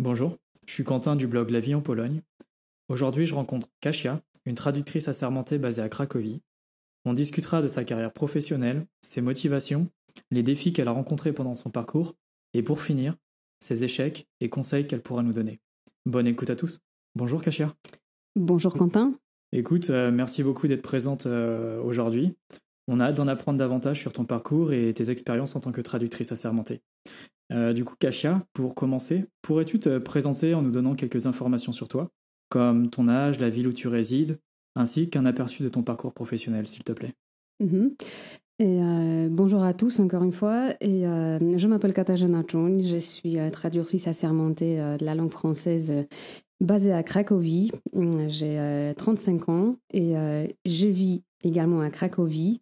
Bonjour, je suis Quentin du blog La vie en Pologne. Aujourd'hui, je rencontre Kasia, une traductrice assermentée basée à Cracovie. On discutera de sa carrière professionnelle, ses motivations, les défis qu'elle a rencontrés pendant son parcours et pour finir, ses échecs et conseils qu'elle pourra nous donner. Bonne écoute à tous. Bonjour Kasia. Bonjour Quentin. Écoute, euh, merci beaucoup d'être présente euh, aujourd'hui. On a hâte d'en apprendre davantage sur ton parcours et tes expériences en tant que traductrice assermentée. Euh, du coup, Kasia, pour commencer, pourrais-tu te présenter en nous donnant quelques informations sur toi, comme ton âge, la ville où tu résides, ainsi qu'un aperçu de ton parcours professionnel, s'il te plaît? Mhm. Et, euh, bonjour à tous encore une fois. Et, euh, je m'appelle Katarzyna Czun, je suis euh, traductrice assermentée de la langue française basée à Cracovie. J'ai euh, 35 ans et je vis également à Cracovie.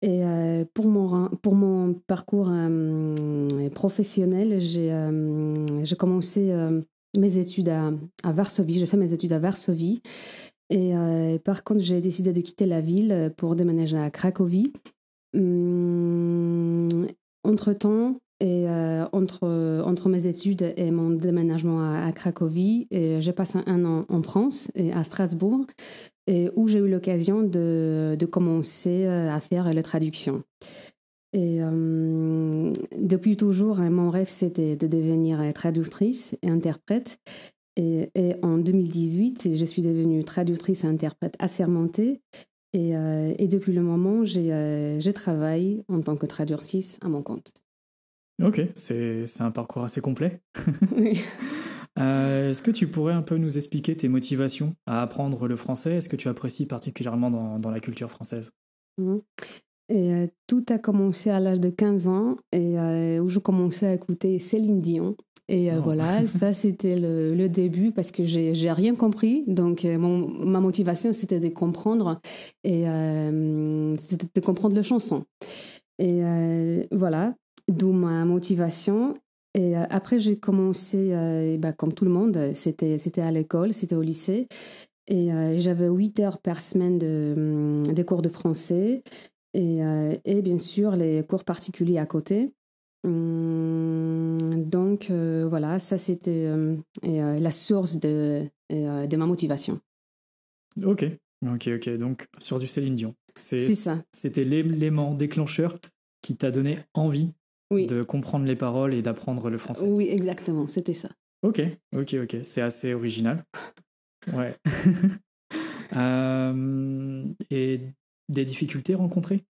Et euh, pour, mon, pour mon parcours euh, professionnel, j'ai euh, commencé euh, mes études à, à Varsovie. J'ai fait mes études à Varsovie. Et par contre, j'ai décidé de quitter la ville pour déménager à Cracovie. Hum, entre-temps, et entre, entre mes études et mon déménagement à, Cracovie, j'ai passé un an en France, et à Strasbourg, et où j'ai eu l'occasion de, de commencer euh, à faire la traduction. Et euh, depuis toujours, hein, mon rêve, c'était de devenir euh, traductrice et interprète. Et, et en 2018, je suis devenue traductrice et interprète assermentée. Et, euh, et depuis le moment, j'ai, euh, je travaille en tant que traductrice à mon compte. Ok, c'est c'est un parcours assez complet. Oui. Euh, Est-ce que tu pourrais un peu nous expliquer tes motivations à apprendre le français Est-ce que tu apprécies particulièrement dans, dans la culture française? Mhm. Et euh, tout a commencé à l'âge de 15 ans, et, euh, où je commençais à écouter Céline Dion. Et Oh. voilà, ça c'était le, le début parce que j'ai rien compris. Donc mon, ma motivation c'était de comprendre et c'était de comprendre la chanson. Et voilà, d'où ma motivation. Et euh, après j'ai commencé, euh, bah, comme tout le monde, c'était c'était à l'école, c'était au lycée. Et euh, j'avais 8 heures par semaine de, hum, des cours de français et, euh, et bien sûr les cours particuliers à côté. Hum, donc voilà, ça c'était et, la source de, et, de ma motivation. Ok, ok, ok. Donc sur du Céline Dion. C'est ça. C'était l'élément déclencheur qui t'a donné envie Oui, de comprendre les paroles et d'apprendre le français. oui exactement, c'était ça. Ok, ok, ok. C'est assez original. Ouais. Euh, et des difficultés rencontrées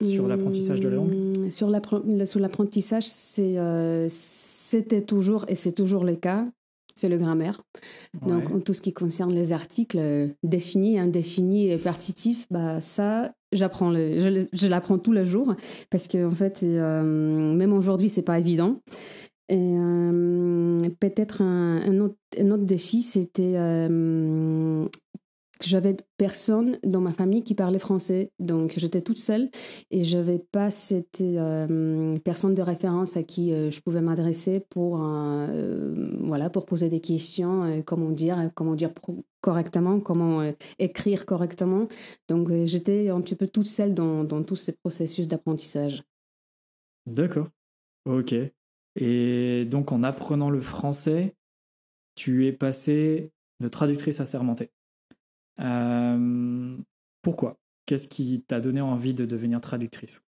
sur l'apprentissage de la langue? Hum, Sur l'apprentissage, euh, c'était toujours, et c'est toujours le cas, c'est le grammaire. Donc, Ouais. en tout ce qui concerne les articles euh, définis, indéfinis et partitifs, bah, ça, j'apprends le, je, l'apprends tous les jours parce que, en fait, euh, même aujourd'hui, c'est pas évident. Et euh, peut-être un, un autre, un autre défi, c'était j'avais personne dans ma famille qui parlait français. Donc, j'étais toute seule et je n'avais pas cette euh, personne de référence à qui euh, je pouvais m'adresser pour, euh, voilà, pour poser des questions, comment dire, comment dire correctement, comment écrire correctement. Donc, j'étais un petit peu toute seule dans, dans tous ces processus d'apprentissage. D'accord. Ok. Et donc, en apprenant le français, tu es passé de traductrice assermentée. Euh, pourquoi? Qu'est-ce qui t'a donné envie de devenir traductrice?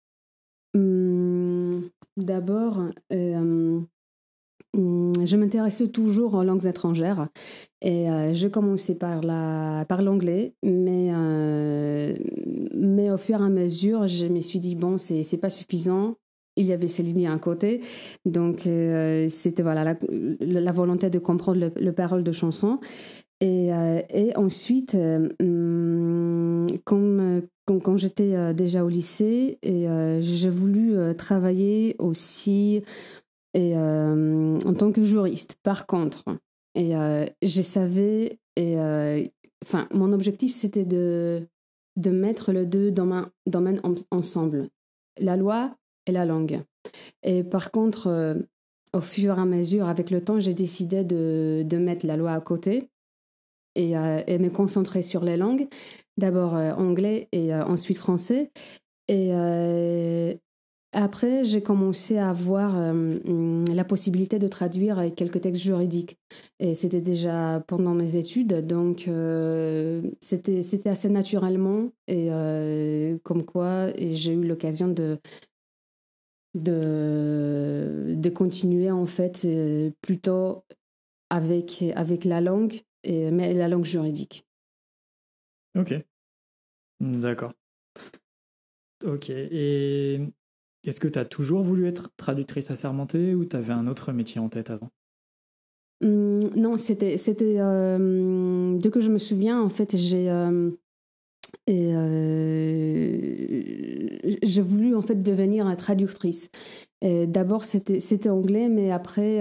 Hum, D'abord, euh, hum, je m'intéressais toujours aux langues étrangères et euh, je commençais par la, par l'anglais, mais, euh, mais au fur et à mesure, je me suis dit, bon, c'est, c'est pas suffisant. Il y avait Céline Dion à côté, donc c'était voilà, la, la volonté de comprendre le, le parole de chanson. Et, euh, et ensuite, euh, hum, quand, quand j'étais euh, déjà au lycée, et j'ai voulu travailler aussi en tant que juriste. Par contre, et je savais, et enfin, mon objectif c'était de, de mettre les deux domaines, domaines en- ensemble, la loi et la langue. Et par contre, au fur et à mesure, avec le temps, j'ai décidé de, de mettre la loi à côté et, euh, et me concentrer sur les langues. D'abord euh, anglais et euh, ensuite français. Et, après, j'ai commencé à avoir la possibilité de traduire quelques textes juridiques. Et c'était déjà pendant mes études, donc c'était assez naturellement. Et comme quoi, j'ai eu l'occasion de, de, de, continuer en fait plutôt avec, avec la langue, et, mais la langue juridique. Ok. D'accord. Ok. Et est-ce que tu as toujours voulu être traductrice assermentée ou tu avais un autre métier en tête avant? Mmh, Non, c'était. c'était euh, dès que je me souviens, en fait, j'ai. Euh, euh, j'ai voulu en fait devenir traductrice. D'abord c'était anglais, mais après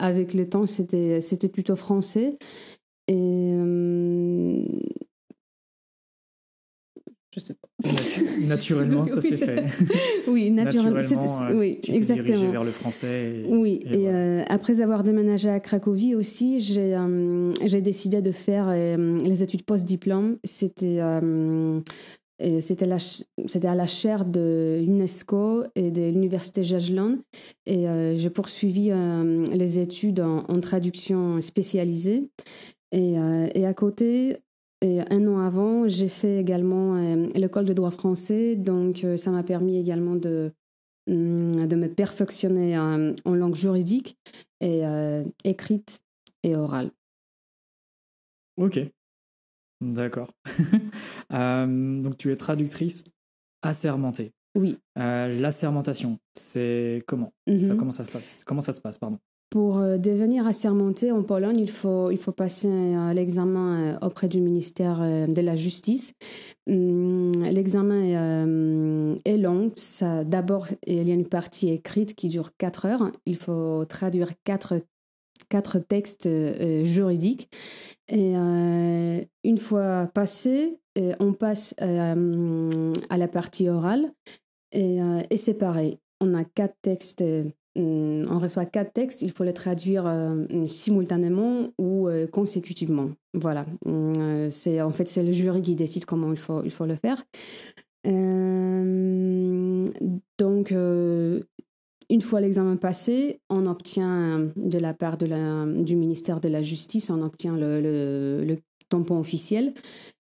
avec le temps c'était c'était plutôt français. Et je sais pas. naturellement, ça s'est fait. oui, naturellement. naturellement oui, tu exactement. dirigé vers le français. oui, et, euh, après avoir déménagé à Cracovie aussi, j'ai euh, décidé de faire euh, les études post-diplôme. C'était c'était à la chaire de l'UNESCO et de l'Université Jagiellon. Et j'ai poursuivi les études en, traduction spécialisée. Et, et à côté, un an avant, j'ai fait également euh, l'école de droit français, donc euh, ça m'a permis également de, hum, de me perfectionner en, langue juridique, et euh, écrite et orale. Ok, d'accord. donc tu es traductrice assermentée. Oui. L'assermentation, c'est comment? Ça, mhm. comment, ça, comment ça se passe pardon? Pour euh, devenir assermenté en Pologne, il faut, il faut passer euh, l'examen euh, auprès du ministère de la Justice. Hum, l'examen est, long. D'abord, il y a une partie écrite qui dure 4 heures. Il faut traduire 4 quatre textes juridiques. Et une fois passé, on passe à la partie orale. Et, c'est pareil. On a quatre textes on reçoit quatre textes, il faut les traduire euh, simultanément ou euh, consécutivement. Voilà. Euh, c'est en fait c'est le jury qui décide comment il faut il faut le faire. donc une fois l'examen passé, on obtient de la part de la, du ministère de la Justice, on obtient le, le, le tampon officiel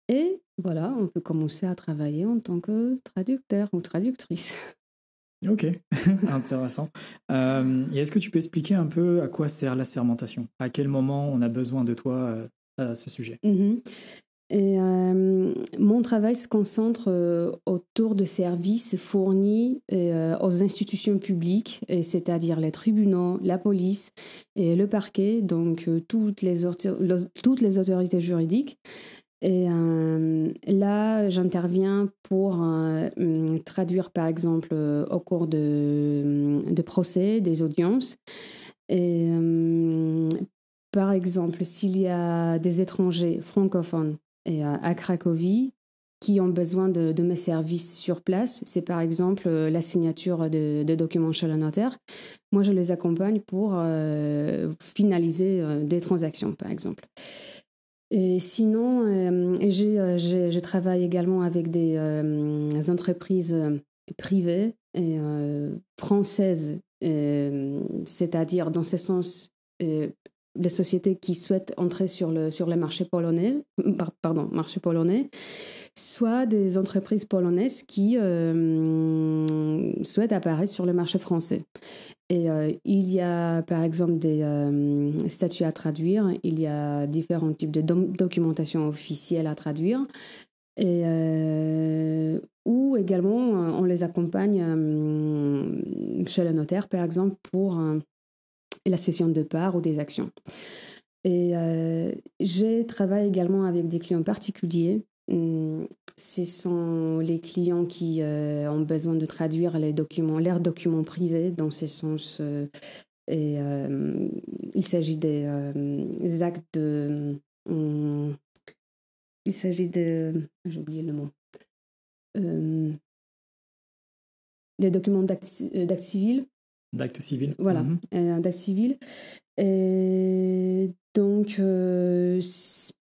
et voilà, on peut commencer à travailler en tant que traducteur ou traductrice. Ok, intéressant. Euh, et est-ce que tu peux expliquer un peu à quoi sert la sermentation? À quel moment on a besoin de toi euh, à ce sujet? Mhm. Euh, Mon travail se concentre autour de services fournis aux institutions publiques, c'est-à-dire les tribunaux, la police et le parquet, donc toutes les, toutes les autorités juridiques. Euh, là, j'interviens pour euh, hum, traduire, par exemple, euh, au cours de, de procès, des audiences. Hum, par exemple, s'il y a des étrangers francophones à, Cracovie qui ont besoin de, de, mes services sur place, c'est par exemple la signature de, de, documents chez le notaire. Moi, je les accompagne pour finaliser des transactions, par exemple. Et sinon, euh, euh, je travaille également avec des euh, entreprises privées et françaises, c'est-à-dire dans ce sens des sociétés qui souhaitent entrer sur le, sur le marché polonais, pardon, marché polonais, soit des entreprises polonaises qui souhaitent apparaître sur le marché français. Et euh, il y a par exemple des euh, statuts à traduire, il y a différents types de documentation officielle à traduire, euh, ou également on les accompagne chez le notaire par exemple pour la cession de parts ou des actions. Et je travaille également avec des clients particuliers hum, ce sont les clients qui euh, ont besoin de traduire les documents, leurs documents privés dans ce sens. Euh, et euh, il s'agit des, actes de. Hum, il s'agit de. J'ai oublié le mot. les documents d'actes civils. D'actes civils. Voilà, mm d'actes civils. Et donc, euh,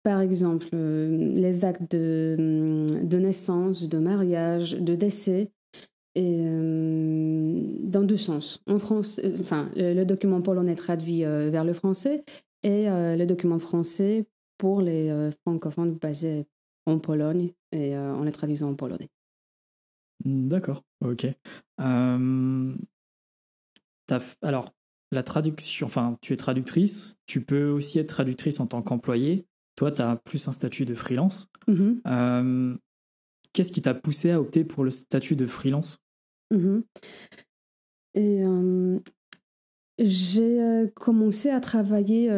par exemple, euh, les actes de, hum, de, naissance, de mariage, de décès, et dans deux sens. En France, enfin, le document polonais traduit vers le français et le document français pour les francophones basés en Pologne et en les traduisant en polonais. D'accord, ok. Alors, la traduction, enfin, tu es traductrice, tu peux aussi être traductrice en tant qu'employé. Toi, tu as plus un statut de freelance. Mmh qu'est-ce qui t'a poussé à opter pour le statut de freelance? Mmh Et j'ai commencé à travailler,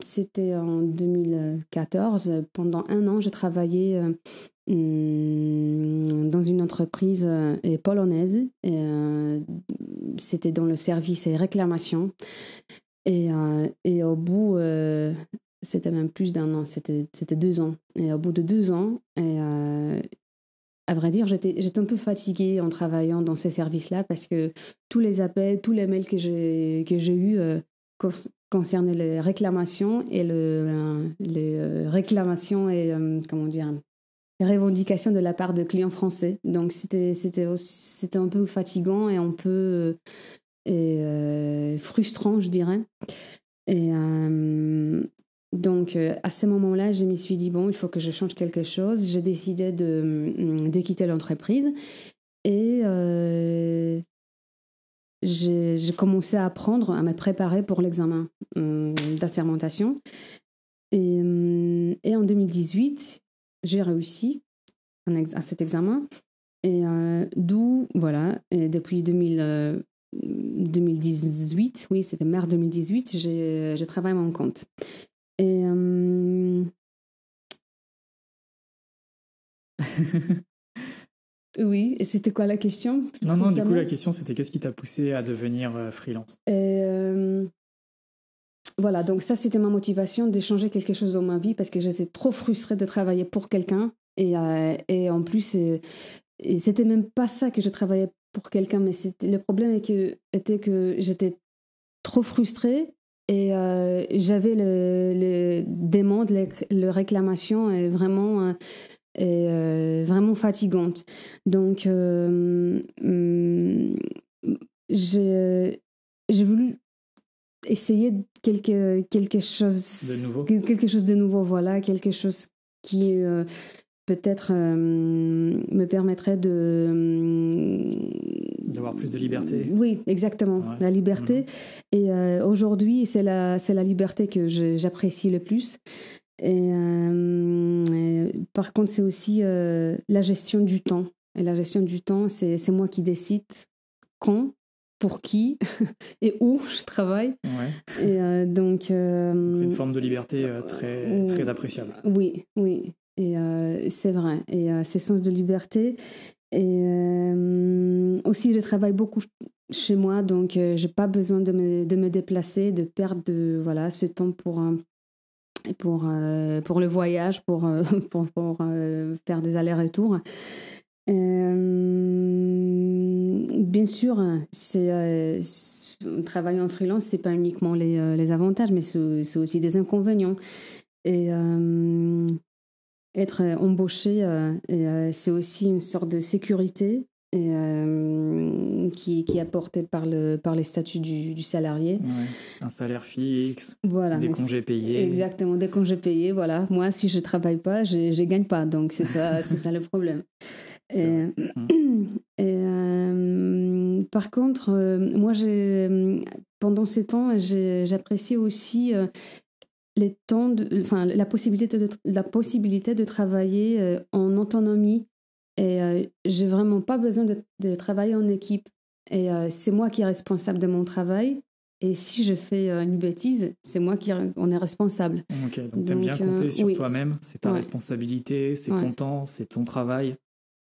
c'était en 2014. Pendant un an, j'ai travaillé dans une entreprise polonaise. C'était dans le service et réclamation. Et, et au bout, c'était même plus d'un an, c'était deux ans. Et au bout de deux ans, à vrai dire, j'étais un peu fatiguée en travaillant dans ces services-là parce que tous les appels, tous les mails que j'ai eus euh, concernaient les réclamations et le, les euh, réclamations et, euh, comment dire, revendications de la part de clients français. Donc c'était un peu fatigant et un peu et, frustrant, je dirais. Et, donc, euh, à ce moment-là, je me suis dit, bon, il faut que je change quelque chose. J'ai décidé de, de quitter l'entreprise et euh, j'ai commencé à apprendre, à me préparer pour l'examen d'assermentation. Et, en 2018, j'ai réussi à cet examen. Et euh, d'où, voilà, et depuis 2000, 2018, oui, c'était mars 2018, j'ai travaillé mon compte. Et. oui, et c'était quoi la question Non, non, du coup, la question, c'était qu'est-ce qui t'a poussé à devenir euh, freelance? Et, Voilà, donc ça, c'était ma motivation d'échanger quelque chose dans ma vie parce que j'étais trop frustrée de travailler pour quelqu'un. Et, euh, et en plus, et, c'était même pas ça que je travaillais pour quelqu'un, mais le problème était que j'étais trop frustrée et euh, j'avais le, le demandes, le, réclamation est vraiment, est, euh, vraiment fatigante. Donc, euh, mm, j'ai voulu essayer quelque, quelque, chose, de nouveau. quelque chose de nouveau, voilà, quelque chose qui peut-être me permettrait de D'avoir plus de liberté. Oui, exactement, la liberté. Mhm. Et euh, aujourd'hui, c'est la, c'est la liberté que j'apprécie le plus. Et, euh, par contre, c'est aussi euh, la gestion du temps. Et la gestion du temps, c'est, c'est moi qui décide quand, pour qui et où je travaille. Ouais. Et donc, c'est une forme de liberté très, très appréciable. Oui, oui. Et c'est vrai. Et ces sens de liberté. Et euh, aussi, je travaille beaucoup chez moi, donc euh, j'ai pas besoin de me, de me, déplacer, de perdre de, voilà, ce temps pour, pour, euh, pour le voyage, pour, pour, pour faire des allers-retours. Bien sûr, c'est travailler en freelance, c'est pas uniquement les, les avantages, mais c'est aussi des inconvénients. Et être euh, embauché, euh, euh, c'est aussi une sorte de sécurité qui, qui, est apportée par, le, par les statuts du, salarié. Un salaire fixe, voilà. des congés payés. Exactement, des congés payés. Voilà. Moi, si je ne travaille pas, je ne gagne pas. Donc, c'est ça, ça le problème. Et, et, par contre, moi, pendant ces temps, j'apprécie aussi les temps de, enfin, la, possibilité de, la possibilité de travailler euh, en autonomie. Et euh, j'ai vraiment pas besoin de, de, travailler en équipe. Et euh, c'est moi qui est responsable de mon travail. Et si je fais une bêtise, c'est moi qui on est responsable. Ok, donc tu aimes bien compter sur toi-même. C'est ta responsabilité, c'est ton temps, c'est ton travail.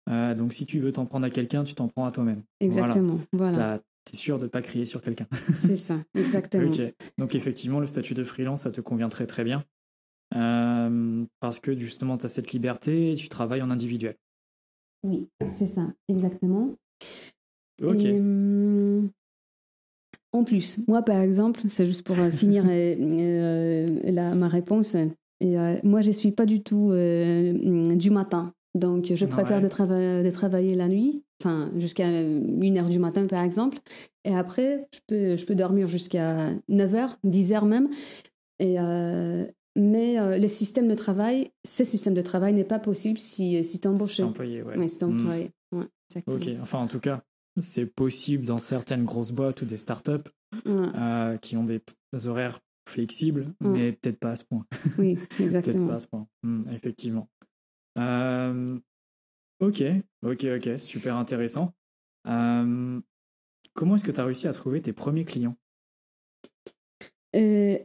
Donc si tu veux t'en prendre à quelqu'un, tu t'en prends à toi-même. Exactement. Voilà tu es sûr de ne pas crier sur quelqu'un. C'est ça, exactement. Donc effectivement, le statut de freelance, ça te convient très très bien. Euh, parce que justement, tu as cette liberté et tu travailles en individuel. Oui, c'est ça, exactement. Ok. Hum, en plus, moi par exemple, c'est juste pour euh, finir euh, ma réponse, et, moi je ne suis pas du tout du matin. Donc, je préfère de, de, travailler la nuit, enfin, jusqu'à 1h du matin, par exemple. Et après, je peux, je peux dormir jusqu'à 9h, 10h même. Et, mais le système de travail, ce système de travail n'est pas possible si, si tu es embauché. Si employé, ouais. Oui, si employé. ok, enfin, en tout cas, c'est possible dans certaines grosses boîtes ou des startups euh, qui ont des, horaires flexibles, mais peut-être pas à ce point. Oui, exactement. peut-être pas à ce point, hmm, effectivement. Euh, ok, ok, ok, super intéressant. Euh, comment est-ce que tu as réussi à trouver tes premiers clients?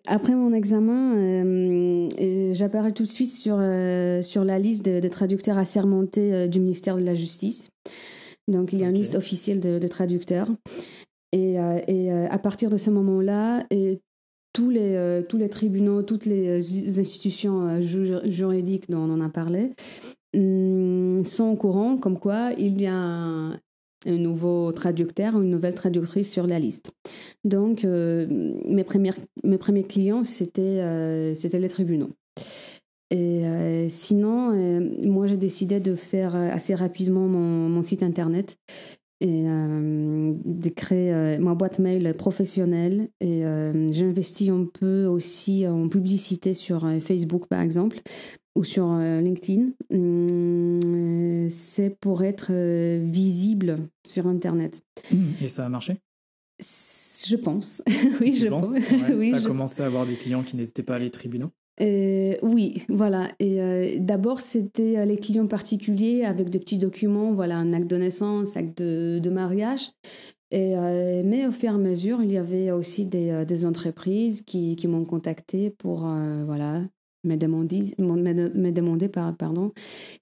Après mon examen, j'apparais tout de suite sur, sur la liste des traducteurs assermentés du ministère de la Justice. Donc, il y a une liste officielle de, traducteurs. Et, euh, et, euh, à partir de ce moment-là, tous les, euh, tous les tribunaux, toutes les institutions juridiques dont on a parlé hum, sont au courant comme quoi il y a un, nouveau traducteur une nouvelle traductrice sur la liste. Donc, mes, premières, mes premiers clients, c'était c'était les tribunaux. Et euh, sinon, euh, moi, j'ai décidé de faire euh, assez rapidement mon site internet et de créer ma boîte mail professionnelle. Et j'investis un peu aussi en publicité sur Facebook, par exemple, ou sur LinkedIn. Hum, c'est pour être visible sur Internet. Mmh. Et ça a marché? Je pense. oui, je pense. tu as commencé à avoir des clients qui n'étaient pas les tribunaux? Euh, oui, voilà. Et euh, d'abord, c'était euh, les clients particuliers avec des petits documents, voilà, un acte de naissance, acte de, mariage. Et, mais au fur et à mesure, il y avait aussi des, des entreprises qui, qui m'ont contacté pour voilà, me demander, me, demander pardon,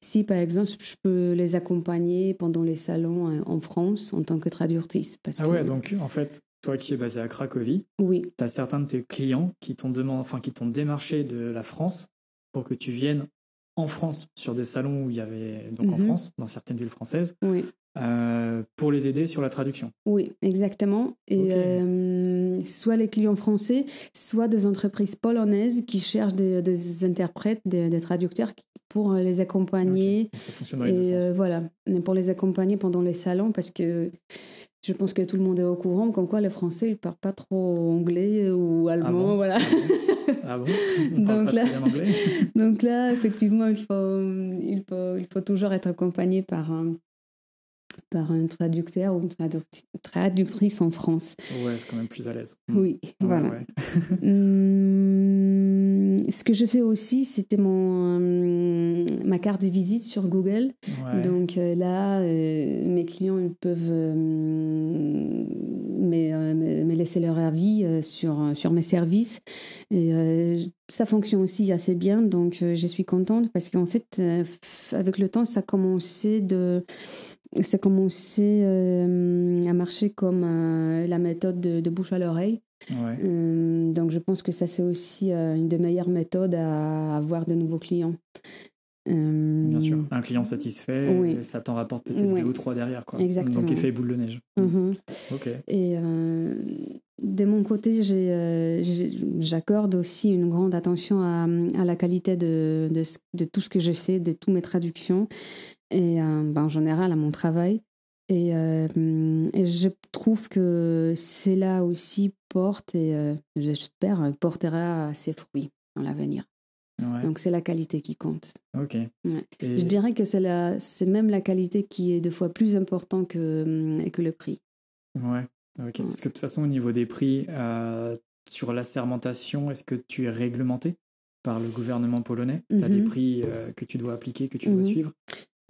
si, par exemple, je peux les accompagner pendant les salons en France en tant que traductrice. Parce ah ouais, donc en fait, toi qui es basé à Cracovie, oui. tu as certains de tes clients qui t'ont enfin, qui t'ont démarché de la France pour que tu viennes en France sur des salons où il y avait donc en mhm. France, dans certaines villes françaises, oui. Euh, pour les aider sur la traduction. Oui, exactement. Et euh, soit les clients français, soit des entreprises polonaises qui cherchent des, interprètes, des, traducteurs pour les accompagner. Ça fonctionne dans les deux sens. Euh, voilà, pour les accompagner pendant les salons parce que je pense que tout le monde est au courant, comme quoi les Français, ils parlent pas trop anglais ou allemand, ah voilà. ah bon donc, là, anglais donc là, effectivement, il faut, il faut, il faut toujours être accompagné par un, par un traducteur ou une traductrice en France. Ouais, c'est quand même plus à l'aise. Oui, voilà. Hum, ce que je fais aussi, c'était mon hum, ma carte de visite sur Google. Donc euh, là, euh, mes clients ils peuvent euh, me, laisser leur avis sur, sur mes services. Et ça fonctionne aussi assez bien, donc je suis contente parce qu'en fait, avec le temps, ça a commencé de ça a commencé euh, à marcher comme euh, la méthode de, bouche à l'oreille. Euh, donc je pense que ça c'est aussi une des meilleures méthodes à avoir de nouveaux clients. Bien sûr, un client satisfait, ça t'en rapporte peut-être deux ou trois derrière. Quoi. Exactement. Donc effet boule de neige. Mm-hmm. Ok. Et de mon côté, j'accorde aussi une grande attention à, à la qualité de, de, de, tout ce que je fais, de toutes mes traductions et euh, ben, en général à mon travail. Et, euh, et, je trouve que cela aussi porte, et euh, j'espère, portera ses fruits dans l'avenir. Donc c'est la qualité qui compte. Ok. Je dirais que c'est même la qualité qui est deux fois plus importante que, que le prix. Ouais, ok. Parce que de toute façon, au niveau des prix, sur la sermentation, est-ce que tu es réglementé par le gouvernement polonais? Tu as des mm-hmm. prix que tu dois appliquer, que tu dois mm-hmm. suivre?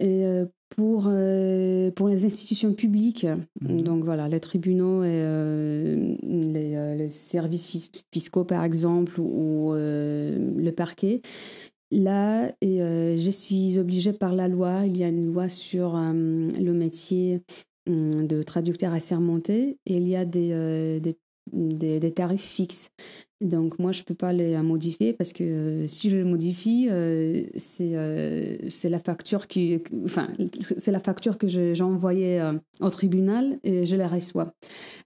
Et euh, pour, euh, pour les institutions publiques, mhm. donc voilà, les tribunaux et euh, les, services fiscaux par exemple ou le parquet, là, et, je suis obligée par la loi, il y a une loi sur le métier hum, de traducteur assermenté et il y a des, des, des tarifs fixes. Donc moi, je ne peux pas les modifier parce que euh, si je les modifie, euh, euh, c'est la facture qui, enfin, c'est la facture que j'ai envoyée au tribunal et je la reçois.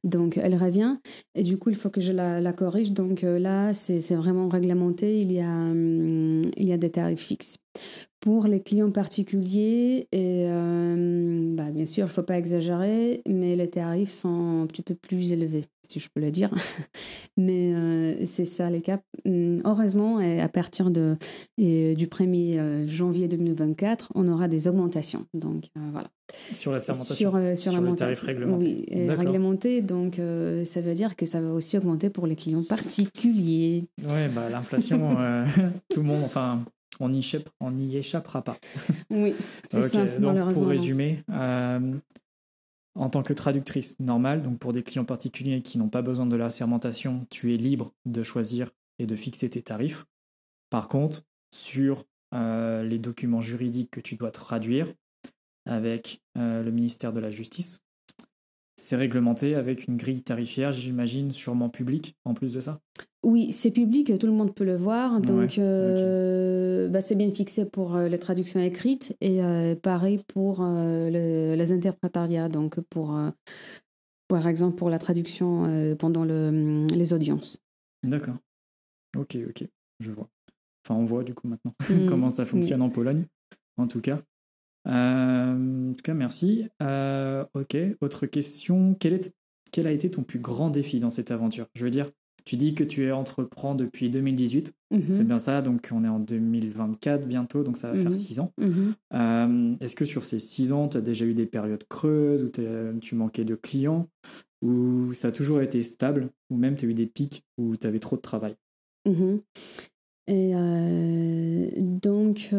Donc elle revient et du coup, il faut que je la, la corrige. Donc là, c'est vraiment réglementé. Il y a, hum, il y a des tarifs fixes. Pour les clients particuliers, et, euh, bah, bien sûr, il ne faut pas exagérer, mais les tarifs sont un petit peu plus élevés, si je peux le dire. mais euh, c'est ça les cas. Hum, heureusement, à partir de, et, du 1er janvier 2024, on aura des augmentations. Donc voilà. Sur la sermentation Sur, sur, sur la le tarif réglementé. Oui, réglementé. Donc ça veut dire que ça va aussi augmenter pour les clients particuliers. Oui, bah, l'inflation, tout le monde, enfin on n'y échappera pas. Oui, c'est ça, donc pour résumer, euh, en tant que traductrice normale, donc pour des clients particuliers qui n'ont pas besoin de la sermentation, tu es libre de choisir et de fixer tes tarifs. Par contre, sur euh, les documents juridiques que tu dois traduire avec euh, le ministère de la Justice, c'est réglementé avec une grille tarifaire, j'imagine, sûrement publique en plus de ça? Oui, c'est public, tout le monde peut le voir. Donc, euh, bah, c'est bien fixé pour euh, les traductions écrites et euh, pareil pour les interprétariats. Donc, pour, par exemple, pour la traduction pendant le, les audiences. D'accord. Ok, ok, je vois. Enfin, on voit du coup maintenant mmh. comment ça fonctionne en Pologne, en tout cas. Euh, en tout cas, merci. Euh, ok, autre question. Quel, est, quel a été ton plus grand défi dans cette aventure? Je veux dire, tu dis que tu es entreprends depuis 2018. Mhm. C'est bien ça, donc on est en 2024 bientôt, donc ça va faire mhm. six ans. Mhm. Euh, est-ce que sur ces six ans, tu as déjà eu des périodes creuses où tu manquais de clients? Ou ça a toujours été stable? Ou même tu as eu des pics où tu avais trop de travail? Et donc,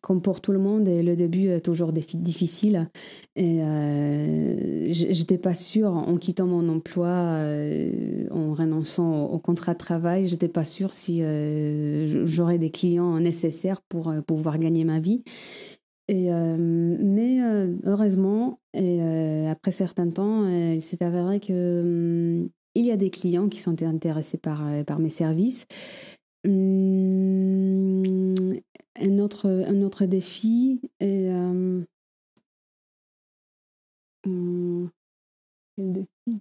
comme pour tout le monde, le début est toujours difficile. Et euh, j'étais pas sûre, en quittant mon emploi, euh, en renonçant au, contrat de travail, j'étais pas sûre si euh, j'aurais des clients nécessaires pour euh, pouvoir gagner ma vie. Mais heureusement, et après certain temps, il s'est avéré que hum, il y a des clients qui sont intéressés par, par mes services. Hum, un autre, un autre défi est. Euh, quel défi?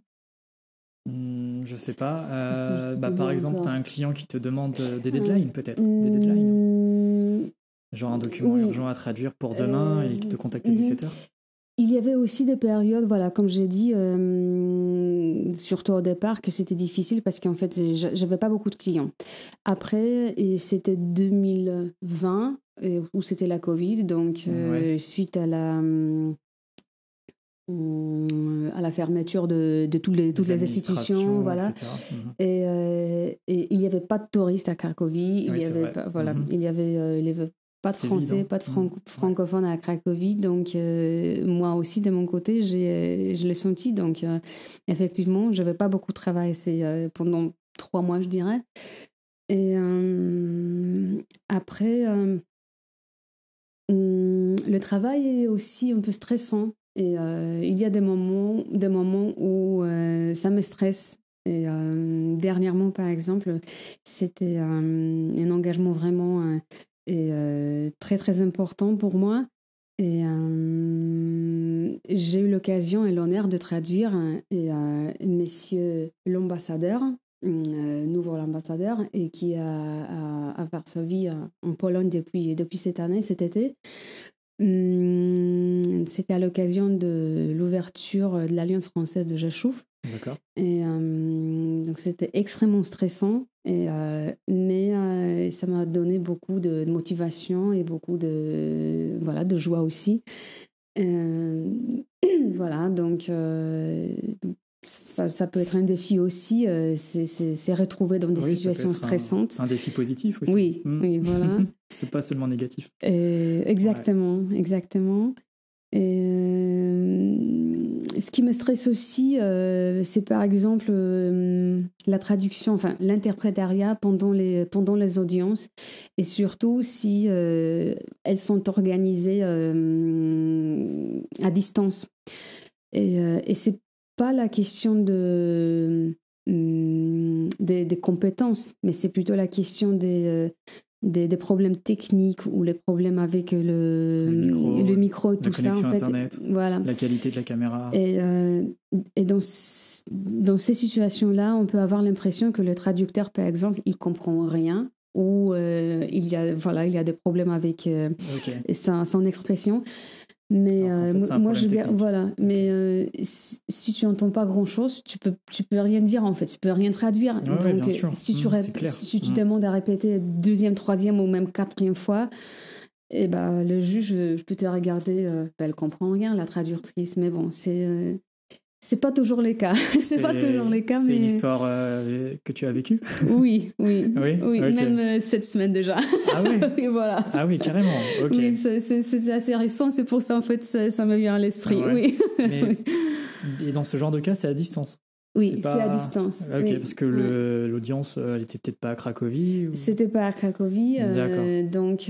Hmm, Je sais pas. Euh, bah, par exemple, tu as un client qui te demande euh, des deadlines, peut-être Des deadlines. Hum, Genre un document urgent à traduire pour demain et qui te contacte à 17h il y avait aussi des périodes, voilà, comme j'ai dit, euh, surtout au départ, que c'était difficile parce qu'en fait, j'avais pas beaucoup de clients. Après, c'était 2020 où c'était la Covid, donc euh, suite à la euh, à la fermeture de, de toutes les, toutes les institutions, voilà. Mhm. Et, et, il n'y avait pas de touristes à Cracovie, il y avait pas, voilà, mhm. il y avait, il y avait pas de français, pas de mm. francophone à Cracovie. Donc, euh, moi aussi, de mon côté, j'ai, je l'ai senti. Donc, euh, effectivement, je n'avais pas beaucoup travaillé c'est, euh, pendant trois mois, je dirais. Et après, mm, le travail est aussi un peu stressant. Et il y a des moments, des moments où ça me stresse. Et dernièrement, par exemple, c'était un engagement vraiment est euh, très très important pour moi. Et euh, j'ai eu l'occasion et l'honneur de traduire et, euh, Monsieur l'ambassadeur, nouveau ambassadeur, et qui est à, Varsovie, en Pologne depuis, depuis cette année, cet été. Hum, c'était à l'occasion de l'ouverture de l'Alliance française de Jachouf. D'accord. Et donc c'était extrêmement stressant. Et, euh, mais euh, ça m'a donné beaucoup de motivation et beaucoup de, voilà, de joie aussi. Euh, voilà, donc ça, ça, peut être un défi aussi, c'est retrouver dans des situations stressantes. Un, défi positif aussi. Oui, hmm. oui voilà. c'est pas seulement négatif. exactement, exactement. Et, ce qui me stresse aussi, euh, c'est par exemple euh, la traduction, enfin l'interprétariat pendant les, audiences, et surtout si euh, elles sont organisées à distance. Et, et c'est pas la question de, des, des, compétences, mais c'est plutôt la question des, des, des, problèmes techniques ou les problèmes avec le, le micro, tout ça. En fait, Internet, voilà. la qualité de la caméra. Et, euh, et dans, dans ces situations-là, on peut avoir l'impression que le traducteur, par exemple, il comprend rien où il, y a, voilà, il y a des problèmes avec son expression. Mais euh, moi, je voilà. Mais euh, si tu n'entends pas grand chose, tu peux tu peux rien dire en fait. Tu peux rien traduire. Donc si tu mmh, si tu mmh. demandes à répéter deuxième, troisième ou même quatrième fois, et eh ben le juge, je peux te regarder, euh, ben, elle comprend rien la traductrice. Mais bon, c'est c'est pas toujours le cas. c'est pas toujours le cas. C'est une histoire euh, que tu as vécue Oui, oui. oui, même euh, cette semaine déjà. Ah oui Oui, voilà. Ah oui, carrément. Oui, c'est assez récent. C'est pour ça, en fait, ça, ça me vient à l'esprit. Oui. et dans ce genre de cas, c'est à distance oui, c'est à distance. Ah, ok, parce que l'audience, euh, elle était peut-être pas à Cracovie ou... C'était pas à Cracovie. Euh, donc,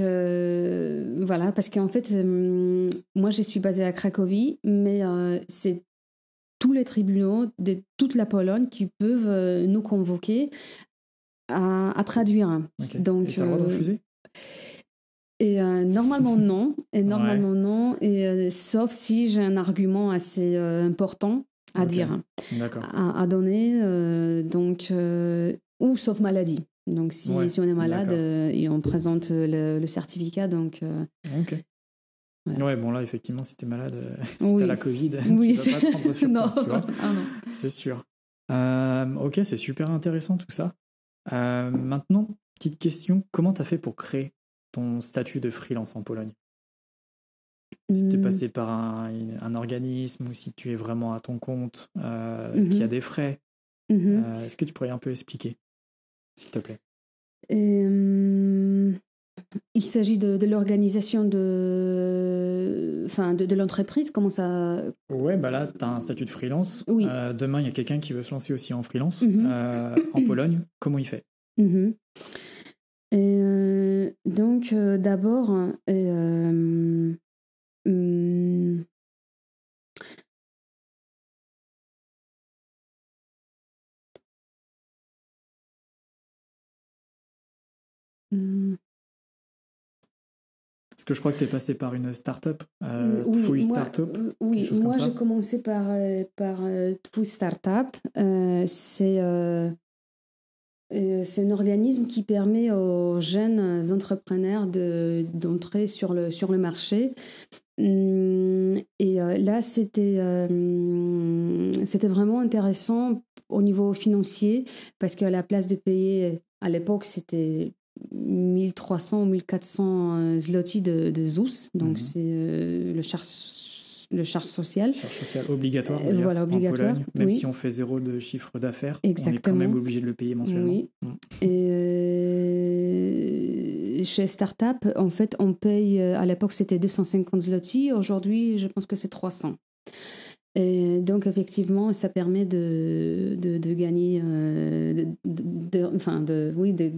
voilà, parce qu'en fait, moi, je suis basée à Cracovie, mais c'est tous les tribunaux de toute la Pologne qui peuvent euh, nous convoquer à, traduire. Donc, et as le droit de euh, refuser? et euh, normalement non, et normalement non, et sauf si j'ai un argument assez important à dire, à, à, donner, donc ou sauf maladie. Donc si, si on est malade, et on présente le, certificat, donc Ouais. bon là effectivement si t'es malade, si t'as la Covid, oui. tu vas pas te rendre sur place, ah, C'est sûr. Euh, ok, c'est super intéressant tout ça. Euh, maintenant, petite question, comment t'as fait pour créer ton statut de freelance en Pologne? Si t'es hmm. passé par un, un, organisme ou si tu es vraiment à ton compte, euh, est-ce qu'il y a mhm. des frais? Mhm. Est-ce que tu pourrais un peu expliquer, s'il te plaît? Il s'agit de, l'organisation de, enfin, de, l'entreprise. Comment ça Ouais, bah là, tu as un statut de freelance. Oui. Euh, demain, il y a quelqu'un qui veut se lancer aussi en freelance mhm. euh, en Pologne. Comment il fait? Mhm. euh, Donc, d'abord, hum, hum, parce que je crois que tu es passé par une start-up, euh, oui, Startup. Oui, moi j'ai commencé par, euh, par euh, Startup. Euh, c'est c'est un organisme qui permet aux jeunes entrepreneurs d'entrer sur, le, sur le marché. Hum, et là, c'était c'était vraiment intéressant au niveau financier parce qu'à la place de payer, à l'époque, c'était 1300 ou 1400 zloty de, de ZUS, donc mhm. c'est euh, le charge le charge social. Charge sociale obligatoire, euh, voilà, obligatoire. En Pologne, même si on fait zéro de chiffre d'affaires, on est quand même obligé de le payer mensuellement. Oui. Et euh, chez Startup, en fait, on paye, à l'époque c'était 250 zloty, aujourd'hui je pense que c'est 300. Et donc, effectivement, ça permet de, de, de gagner, de, enfin, de, oui, de,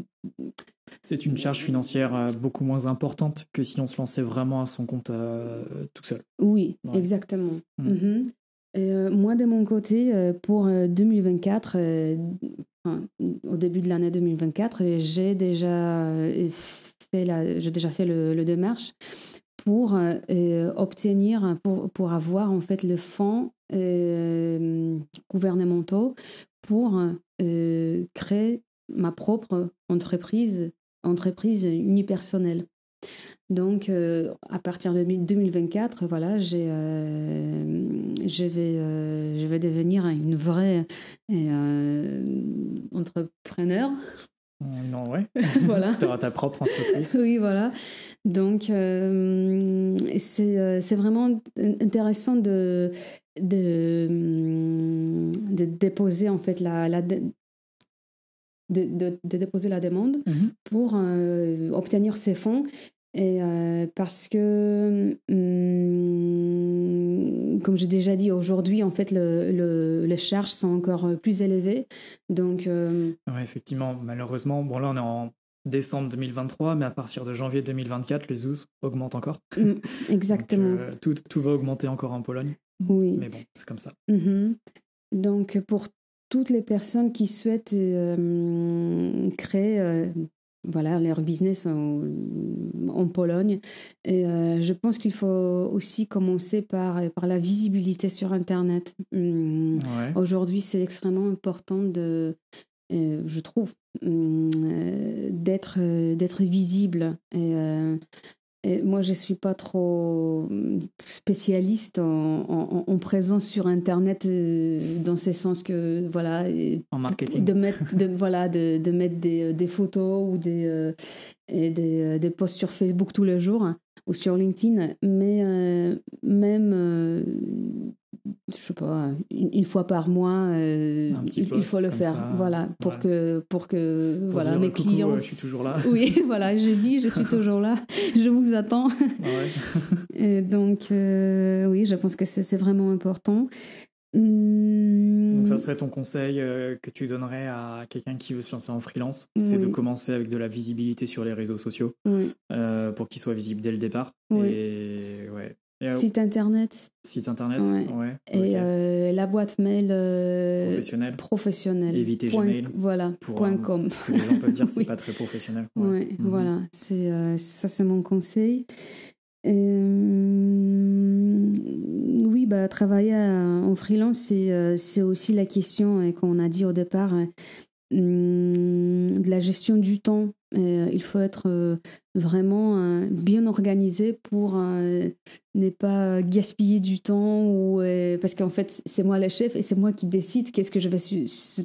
c'est une charge financière euh, beaucoup moins importante que si on se lançait vraiment à son compte euh, tout seul. Oui, exactement. Mm. Mhm. Euh, moi, de mon côté, pour 2024, au début de l'année 2024, j'ai déjà fait, la, j'ai déjà fait le, démarche pour obtenir, pour, pour avoir en fait le fonds gouvernementaux pour créer ma propre entreprise, entreprise unipersonnelle. Donc, euh, à partir de 2024, voilà, j'ai, euh, je, vais, euh, je vais devenir une vraie entrepreneur. Non, ouais. voilà. tu auras ta propre entreprise. oui, voilà. Donc, c'est, c'est vraiment intéressant de, de, de déposer en fait la, la, de, déposer la demande mhm. pour euh, obtenir ces fonds. Et euh, parce que, hum, comme j'ai déjà dit, aujourd'hui, en fait, le, les charges sont encore plus élevées. Donc, euh, effectivement, malheureusement, bon, là, on est en décembre 2023, mais à partir de janvier 2024, les ZOUS augmentent encore. Mm, exactement. tout, tout, va augmenter encore en Pologne. Oui. Mais bon, c'est comme ça. Mhm. Donc, pour toutes les personnes qui souhaitent euh, créer euh, voilà, leur business en, Pologne. Et euh, je pense qu'il faut aussi commencer par, par la visibilité sur Internet. Hum, aujourd'hui, c'est extrêmement important de, je trouve, hum, d'être d'être visible. Et, moi, je ne suis pas trop hum, spécialiste en, en, présence sur Internet, dans ce sens que, voilà. En marketing. De mettre, de, voilà, de, de mettre des, des, photos ou des, et des, des, posts sur Facebook tous les jours ou sur LinkedIn, mais même je sais pas, une, fois par mois, euh, il, faut le faire. voilà, pour que, pour que voilà, mes clients. je suis toujours là. Oui, voilà, je vis, je suis toujours là, je vous attends. Ouais. donc, euh, oui, je pense que c'est vraiment important. Donc, ça serait ton conseil euh, que tu donnerais à quelqu'un qui veut se lancer en freelance C'est de commencer avec de la visibilité sur les réseaux sociaux pour qu'il soit visible dès le départ. Et euh, site internet. Site internet, ouais. Et euh, la boîte mail euh, professionnelle. professionnelle. Éviter Gmail. Voilà, point .com. Parce que les gens peuvent dire c'est pas très professionnel. Ouais, mhm. voilà. C'est, ça, c'est mon conseil. oui, bah, travailler en freelance, c'est, c'est aussi la question qu'on a dit au départ de la gestion du temps. il faut être vraiment bien organisé pour ne pas gaspiller du temps ou parce qu'en fait c'est moi le chef et c'est moi qui décide qu'est-ce que je vais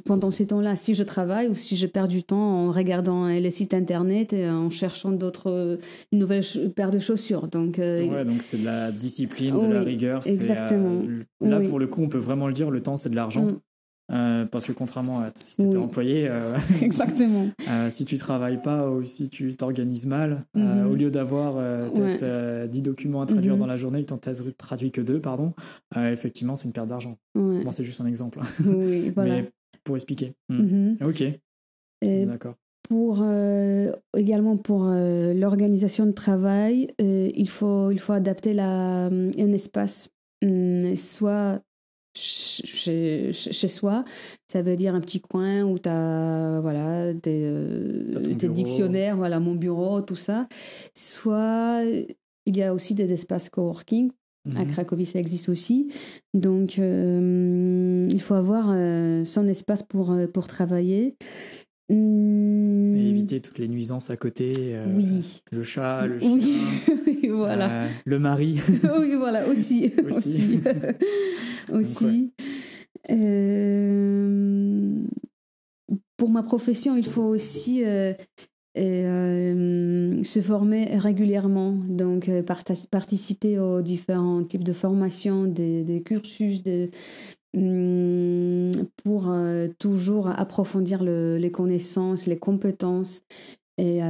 pendant ces temps-là si je travaille ou si je perds du temps en regardant les sites internet et en cherchant d'autres une nouvelle paire de chaussures donc ouais donc c'est de la discipline de la rigueur exactement là pour le coup on peut vraiment le dire le temps c'est de l'argent mm. Euh, parce que contrairement à si tu étais employé, euh, exactement. Euh, si tu travailles pas ou si tu t'organises mal, mhm. au lieu d'avoir peut-être 10 documents à traduire mhm. dans la journée tu n'en traduis que deux, pardon, effectivement, c'est une perte d'argent. Bon, c'est juste un exemple. Oui, voilà. Mais pour expliquer. Hmm. Mhm. Ok. D'accord. Pour, également pour l'organisation de travail, il, faut, il faut adapter la, un espace, hmm, soit chez, chez, soi. Ça veut dire un petit coin où tu as voilà, des, euh, dictionnaires, voilà, mon bureau, tout ça. Soit il y a aussi des espaces coworking. À mhm. Cracovie, ça existe aussi. Donc, euh, il faut avoir euh, son espace pour, pour travailler. Et hmm. éviter toutes les nuisances à côté. oui. Le chat, le chien. Oui, voilà. le mari. oui, voilà, aussi. aussi. aussi. Euh, pour ma profession, il faut aussi euh, euh, se former régulièrement, donc participer aux différents types de formations, des, cursus, hum, pour toujours approfondir les connaissances, les compétences et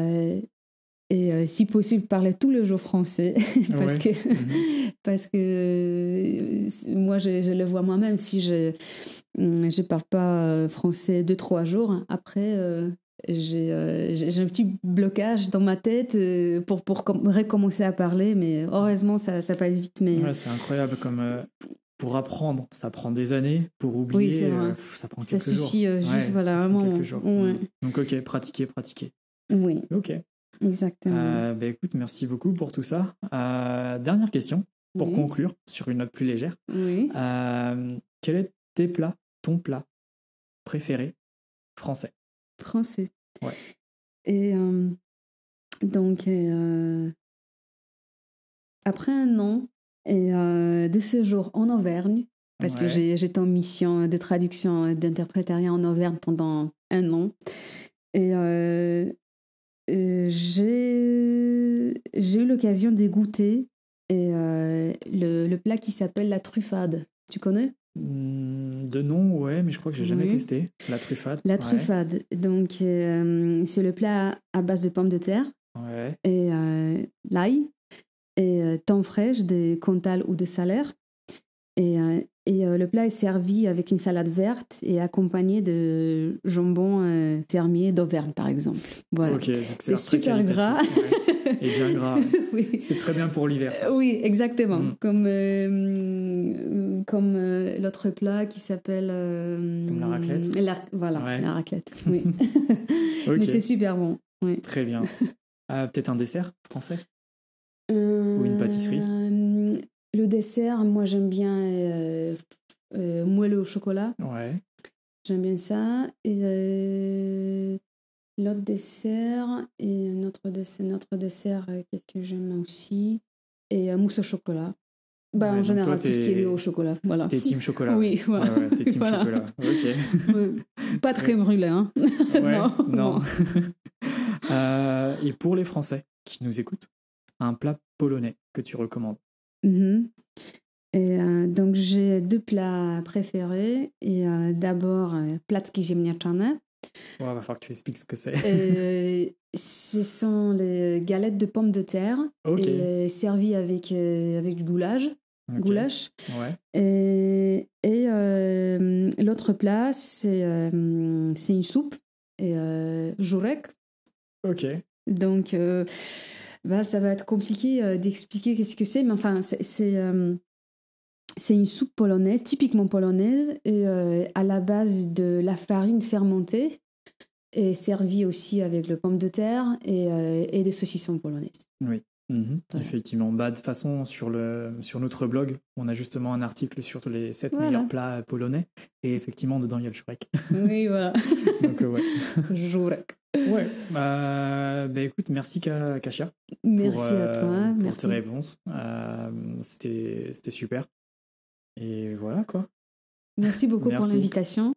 et euh, si possible parler tout le jour français parce que mhm. parce que euh, moi je, le vois moi-même si je je parle pas euh, français deux trois jours après j'ai un petit blocage dans ma tête pour, pour recommencer à parler, mais heureusement, ça, ça passe vite. Mais... c'est incroyable comme pour apprendre, ça prend des années. Pour oublier, ça prend quelques jours. Ça suffit juste, voilà, un moment. Donc, ok, pratiquer, pratiquer. Oui. Ok. Exactement. Euh, bah, écoute, merci beaucoup pour tout ça. Euh, dernière question, pour conclure sur une note plus légère. Oui. Euh, quel est tes plats, ton plat préféré français? Français. Ouais. Et donc, après un an et, de séjour en Auvergne, parce que j'étais en mission de traduction d'interprétariat en Auvergne pendant un an. Et euh, j'ai eu l'occasion de goûter et, euh, le, le, plat qui s'appelle la truffade. Tu connais? Mmh, De nom, ouais, mais je crois que j'ai jamais testé. La truffade. La truffade. Donc, euh, c'est le plat à base de pommes de terre ouais. et l'ail et thon fraîche, des comtal ou des salaires. Et, et le plat est servi avec une salade verte et accompagné de jambon fermier d'Auvergne, par exemple. Voilà. c'est super gras. Et bien gras. oui. C'est très bien pour l'hiver, ça. Oui, exactement. Mm. Comme, comme l'autre plat qui s'appelle... comme la raclette. voilà, la raclette. Oui. Mais c'est super bon. Oui. Très bien. Euh, peut-être un dessert français? Ou une pâtisserie? Le dessert, moi j'aime bien euh, euh, moelleux au chocolat. Ouais. J'aime bien ça. Et euh, l'autre dessert, et notre dessert, notre dessert euh, qu'est-ce que j'aime aussi? Et mousse au chocolat. Bah, Ouais, en général, toi, tout ce qui est lié au chocolat. Voilà. T'es team chocolat. Oui, voilà. Ouais, ouais, t'es team Voilà. chocolat. Ok. Pas très brûlé, hein. Ouais, Non, non. non. Euh, et pour les Français qui nous écoutent, un plat polonais que tu recommandes? Mhm. Et, euh, donc j'ai deux plats préférés. Et euh, d'abord, euh, placki ziemniaczane. Ouais, va falloir que tu expliques ce que c'est. Ce sont les galettes de pommes de terre Ok. et servies avec, avec du goulage. ok. goulash. Ouais. Et, et euh, l'autre plat, c'est euh, une soupe. Et euh, jurek. Ok. Donc, bah, ça va être compliqué euh, d'expliquer qu'est-ce que c'est, mais enfin, c'est c'est, euh, une soupe polonaise, typiquement polonaise, et euh, à la base de la farine fermentée, et servie aussi avec le pomme de terre et, euh, et des saucissons polonaises. Mhm, Voilà. Effectivement. Bah, de toute façon, sur, le, sur notre blog, on a justement un article sur les 7 Voilà. meilleurs plats polonais. Et effectivement, dedans, il y a le Shrek. Oui, voilà. Donc, euh, ouais. Jurek. Ouais. Bah, bah, écoute, merci Ka- Kasia. Merci pour, à euh, toi. pour Merci. tes réponses. Euh, C'était super. Et voilà quoi. Merci beaucoup pour l'invitation.